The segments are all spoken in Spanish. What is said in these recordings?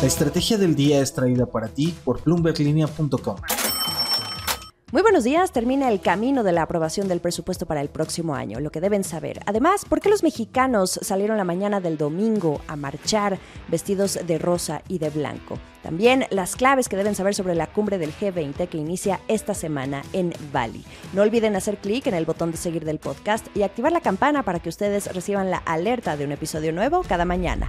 La estrategia del día es traída para ti por bloomberglinea.com. Muy buenos días, termina el camino de la aprobación del presupuesto para el próximo año, lo que deben saber. Además, ¿por qué los mexicanos salieron la mañana del domingo a marchar vestidos de rosa y de blanco? También las claves que deben saber sobre la cumbre del G20 que inicia esta semana en Bali. No olviden hacer clic en el botón de seguir del podcast y activar la campana para que ustedes reciban la alerta de un episodio nuevo cada mañana.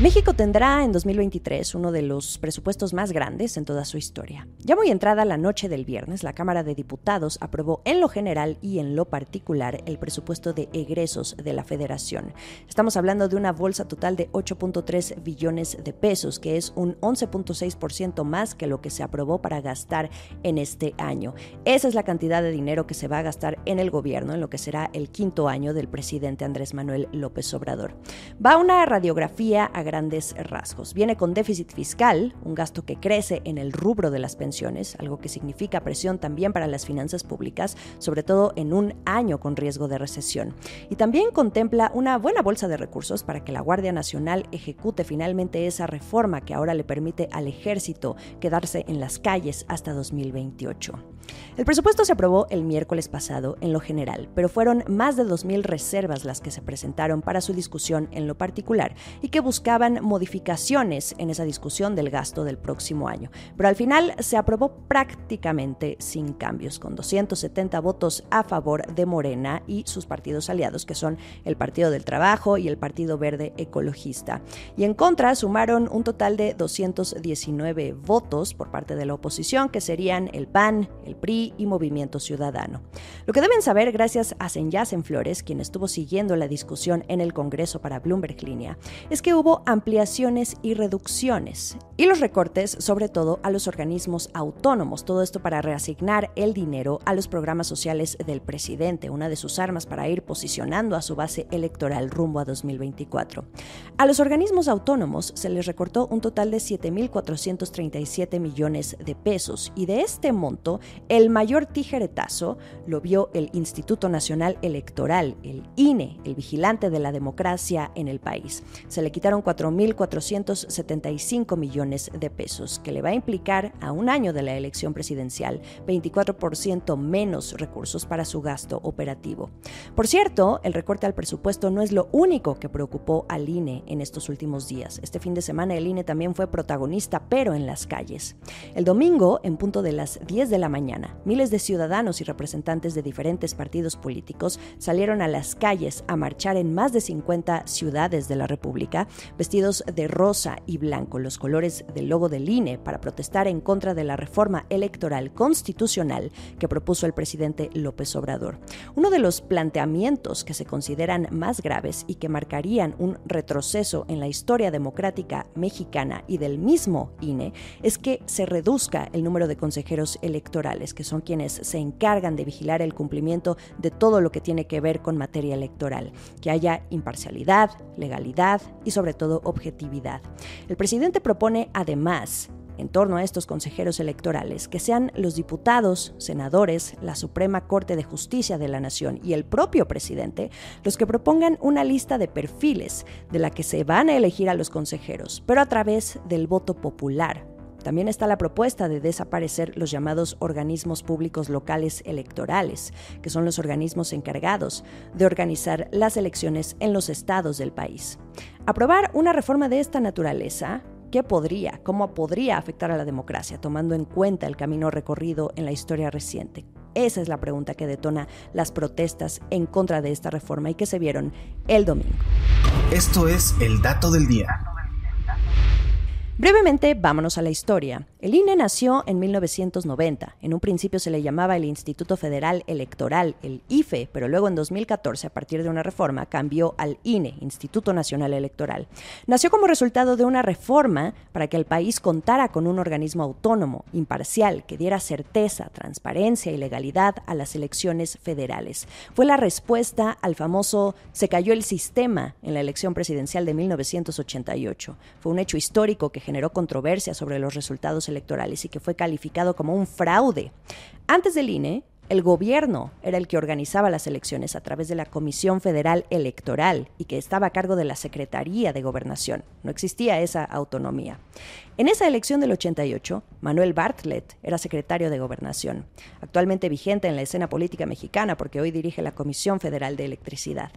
México tendrá en 2023 uno de los presupuestos más grandes en toda su historia. Ya muy entrada la noche del viernes, la Cámara de Diputados aprobó en lo general y en lo particular el presupuesto de egresos de la Federación. Estamos hablando de una bolsa total de 8.3 billones de pesos, que es un 11.6% más que lo que se aprobó para gastar en este año. Esa es la cantidad de dinero que se va a gastar en el gobierno en lo que será el quinto año del presidente Andrés Manuel López Obrador. Va una radiografía a grandes rasgos. Viene con déficit fiscal, un gasto que crece en el rubro de las pensiones, algo que significa presión también para las finanzas públicas, sobre todo en un año con riesgo de recesión. Y también contempla una buena bolsa de recursos para que la Guardia Nacional ejecute finalmente esa reforma que ahora le permite al ejército quedarse en las calles hasta 2028. El presupuesto se aprobó el miércoles pasado en lo general, pero fueron más de 2.000 reservas las que se presentaron para su discusión en lo particular y que buscaban modificaciones en esa discusión del gasto del próximo año. Pero al final se aprobó prácticamente sin cambios, con 270 votos a favor de Morena y sus partidos aliados, que son el Partido del Trabajo y el Partido Verde Ecologista. Y en contra sumaron un total de 219 votos por parte de la oposición, que serían el PAN, el PRI y Movimiento Ciudadano. Lo que deben saber gracias a en Flores, quien estuvo siguiendo la discusión en el Congreso para Bloomberg Línea, es que hubo ampliaciones y reducciones y los recortes sobre todo a los organismos autónomos, todo esto para reasignar el dinero a los programas sociales del presidente, una de sus armas para ir posicionando a su base electoral rumbo a 2024. A los organismos autónomos se les recortó un total de 7.437 millones de pesos y de este monto el mayor tijeretazo lo vio el Instituto Nacional Electoral, el INE, el vigilante de la democracia en el país. Se le quitaron 4.475 millones de pesos, que le va a implicar a un año de la elección presidencial 24% menos recursos para su gasto operativo. Por cierto, el recorte al presupuesto no es lo único que preocupó al INE en estos últimos días. Este fin de semana el INE también fue protagonista, pero en las calles. El domingo, en punto de las 10 de la mañana, miles de ciudadanos y representantes de diferentes partidos políticos salieron a las calles a marchar en más de 50 ciudades de la República, vestidos de rosa y blanco, los colores del logo del INE, para protestar en contra de la reforma electoral constitucional que propuso el presidente López Obrador. Uno de los planteamientos que se consideran más graves y que marcarían un retroceso en la historia democrática mexicana y del mismo INE es que se reduzca el número de consejeros electorales que son quienes se encargan de vigilar el cumplimiento de todo lo que tiene que ver con materia electoral, que haya imparcialidad, legalidad y sobre todo objetividad. El presidente propone además en torno a estos consejeros electorales, que sean los diputados, senadores, la Suprema Corte de Justicia de la Nación y el propio presidente los que propongan una lista de perfiles de la que se van a elegir a los consejeros, pero a través del voto popular, también está la propuesta de desaparecer los llamados organismos públicos locales electorales, que son los organismos encargados de organizar las elecciones en los estados del país. Aprobar una reforma de esta naturaleza ¿Qué podría, cómo podría afectar a la democracia, tomando en cuenta el camino recorrido en la historia reciente? Esa es la pregunta que detona las protestas en contra de esta reforma y que se vieron el domingo. Esto es el dato del día. Brevemente, vámonos a la historia. El INE nació en 1990. En un principio se le llamaba el Instituto Federal Electoral, el IFE, pero luego en 2014, a partir de una reforma, cambió al INE, Instituto Nacional Electoral. Nació como resultado de una reforma para que el país contara con un organismo autónomo, imparcial, que diera certeza, transparencia y legalidad a las elecciones federales. Fue la respuesta al famoso se cayó el sistema en la elección presidencial de 1988. Fue un hecho histórico que generó controversia sobre los resultados electorales y que fue calificado como un fraude. Antes del INE, el gobierno era el que organizaba las elecciones a través de la Comisión Federal Electoral y que estaba a cargo de la Secretaría de Gobernación. No existía esa autonomía. En esa elección del 88, Manuel Bartlett era secretario de Gobernación, actualmente vigente en la escena política mexicana porque hoy dirige la Comisión Federal de Electricidad.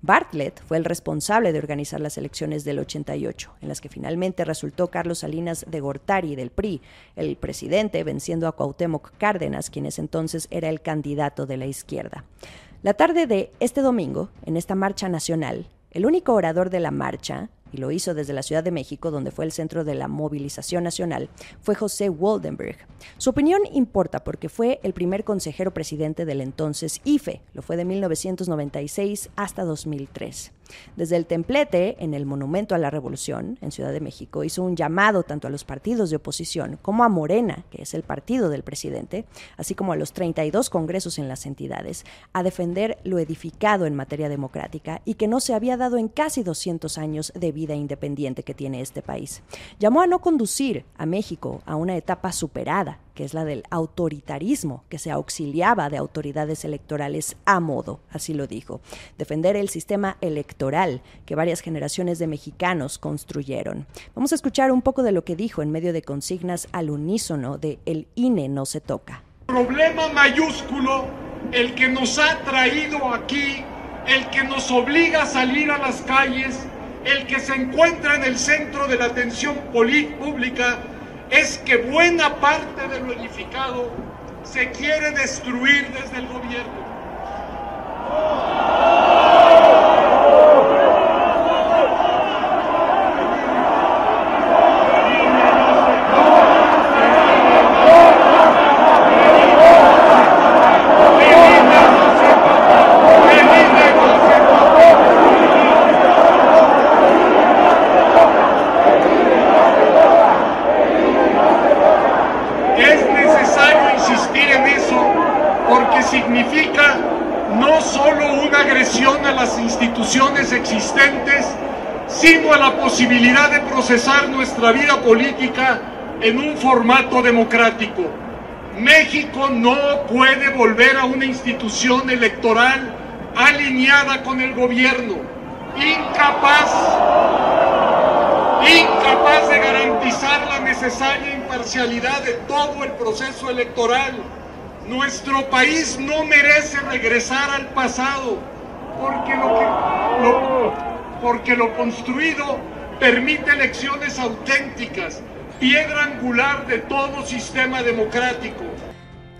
Bartlett fue el responsable de organizar las elecciones del 88, en las que finalmente resultó Carlos Salinas de Gortari del PRI, el presidente, venciendo a Cuauhtémoc Cárdenas, quien entonces era el candidato de la izquierda. La tarde de este domingo, en esta marcha nacional, el único orador de la marcha, y lo hizo desde la Ciudad de México, donde fue el centro de la movilización nacional, fue José Waldenberg. Su opinión importa porque fue el primer consejero presidente del entonces IFE, lo fue de 1996 hasta 2003. Desde el templete, en el Monumento a la Revolución, en Ciudad de México, hizo un llamado tanto a los partidos de oposición como a Morena, que es el partido del presidente, así como a los 32 congresos en las entidades, a defender lo edificado en materia democrática y que no se había dado en casi 200 años de vida independiente que tiene este país. Llamó a no conducir a México a una etapa superada, que es la del autoritarismo, que se auxiliaba de autoridades electorales a modo, así lo dijo. Defender el sistema electoral que varias generaciones de mexicanos construyeron. Vamos a escuchar un poco de lo que dijo en medio de consignas al unísono de El INE no se toca. Problema mayúsculo, el que nos ha traído aquí, el que nos obliga a salir a las calles, el que se encuentra en el centro de la atención pública es que buena parte de lo edificado se quiere destruir desde el gobierno. significa no solo una agresión a las instituciones existentes, sino a la posibilidad de procesar nuestra vida política en un formato democrático. México no puede volver a una institución electoral alineada con el gobierno, incapaz, incapaz de garantizar la necesaria imparcialidad de todo el proceso electoral nuestro país no merece regresar al pasado porque lo, porque lo construido permite elecciones auténticas, piedra angular de todo sistema democrático.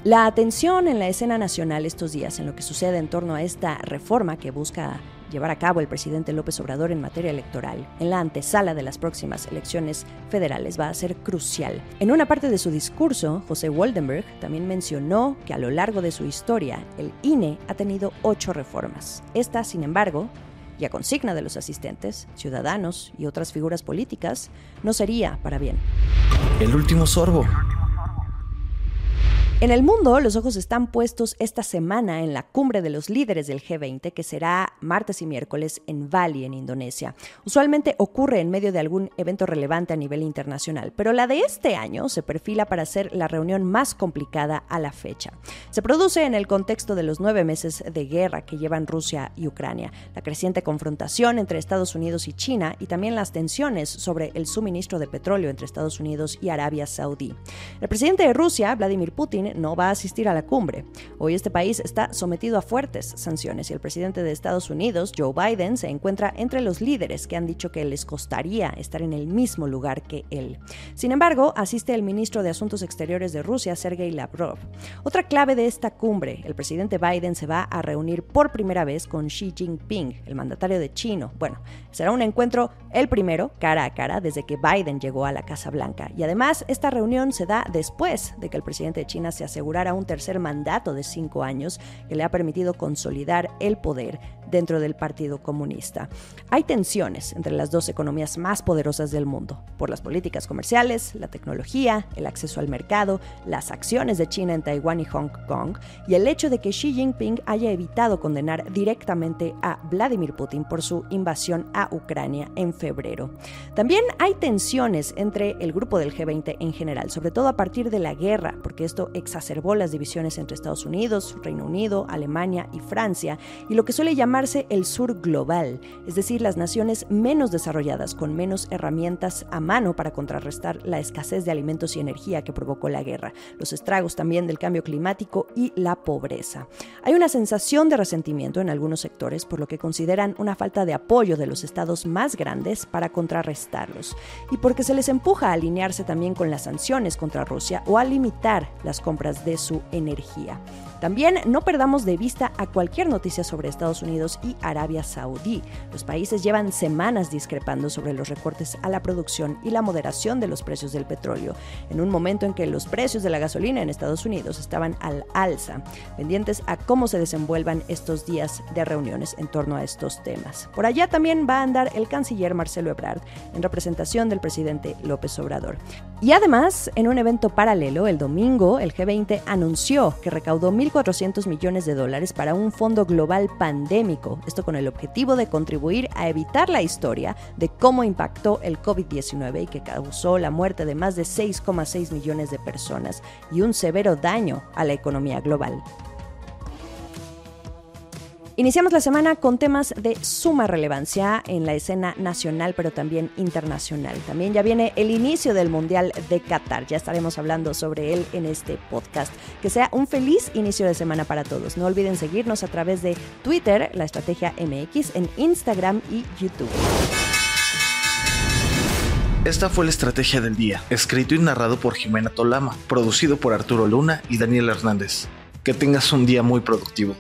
La atención en la escena nacional estos días en lo que sucede en torno a esta reforma que busca llevar a cabo el presidente López Obrador en materia electoral en la antesala de las próximas elecciones federales va a ser crucial. En una parte de su discurso, José Waldenberg también mencionó que a lo largo de su historia el INE ha tenido ocho reformas. Esta, sin embargo, y a consigna de los asistentes, ciudadanos y otras figuras políticas, no sería para bien. El último sorbo. En el mundo, los ojos están puestos esta semana en la cumbre de los líderes del G20, que será martes y miércoles en Bali, en Indonesia. Usualmente ocurre en medio de algún evento relevante a nivel internacional, pero la de este año se perfila para ser la reunión más complicada a la fecha. Se produce en el contexto de los nueve meses de guerra que llevan Rusia y Ucrania, la creciente confrontación entre Estados Unidos y China y también las tensiones sobre el suministro de petróleo entre Estados Unidos y Arabia Saudí. El presidente de Rusia, Vladimir Putin, no va a asistir a la cumbre. Hoy este país está sometido a fuertes sanciones y el presidente de Estados Unidos, Joe Biden, se encuentra entre los líderes que han dicho que les costaría estar en el mismo lugar que él. Sin embargo, asiste el ministro de Asuntos Exteriores de Rusia, Sergei Lavrov. Otra clave de esta cumbre, el presidente Biden se va a reunir por primera vez con Xi Jinping, el mandatario de China. Bueno, será un encuentro el primero, cara a cara, desde que Biden llegó a la Casa Blanca. Y además, esta reunión se da después de que el presidente de China se asegurara un tercer mandato de cinco años que le ha permitido consolidar el poder dentro del Partido Comunista. Hay tensiones entre las dos economías más poderosas del mundo, por las políticas comerciales, la tecnología, el acceso al mercado, las acciones de China en Taiwán y Hong Kong, y el hecho de que Xi Jinping haya evitado condenar directamente a Vladimir Putin por su invasión a Ucrania en febrero. También hay tensiones entre el grupo del G20 en general, sobre todo a partir de la guerra, porque esto exacerbó las divisiones entre Estados Unidos, Reino Unido, Alemania y Francia, y lo que suele el sur global, es decir, las naciones menos desarrolladas con menos herramientas a mano para contrarrestar la escasez de alimentos y energía que provocó la guerra, los estragos también del cambio climático y la pobreza. Hay una sensación de resentimiento en algunos sectores por lo que consideran una falta de apoyo de los estados más grandes para contrarrestarlos y porque se les empuja a alinearse también con las sanciones contra Rusia o a limitar las compras de su energía. También no perdamos de vista a cualquier noticia sobre Estados Unidos y Arabia Saudí. Los países llevan semanas discrepando sobre los recortes a la producción y la moderación de los precios del petróleo, en un momento en que los precios de la gasolina en Estados Unidos estaban al alza, pendientes a cómo se desenvuelvan estos días de reuniones en torno a estos temas. Por allá también va a andar el canciller Marcelo Ebrard en representación del presidente López Obrador. Y además, en un evento paralelo, el domingo, el G20 anunció que recaudó 1.400 millones de dólares para un fondo global pandémico, esto con el objetivo de contribuir a evitar la historia de cómo impactó el COVID-19 y que causó la muerte de más de 6,6 millones de personas y un severo daño a la economía global. Iniciamos la semana con temas de suma relevancia en la escena nacional, pero también internacional. También ya viene el inicio del Mundial de Qatar. Ya estaremos hablando sobre él en este podcast. Que sea un feliz inicio de semana para todos. No olviden seguirnos a través de Twitter, la estrategia MX, en Instagram y YouTube. Esta fue la estrategia del día, escrito y narrado por Jimena Tolama, producido por Arturo Luna y Daniel Hernández. Que tengas un día muy productivo.